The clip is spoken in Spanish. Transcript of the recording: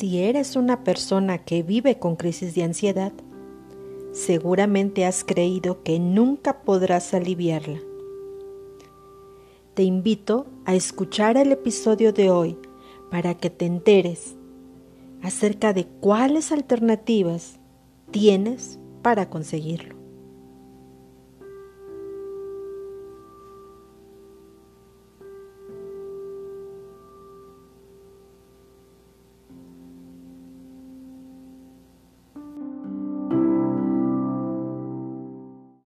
Si eres una persona que vive con crisis de ansiedad, seguramente has creído que nunca podrás aliviarla. Te invito a escuchar el episodio de hoy para que te enteres acerca de cuáles alternativas tienes para conseguirlo.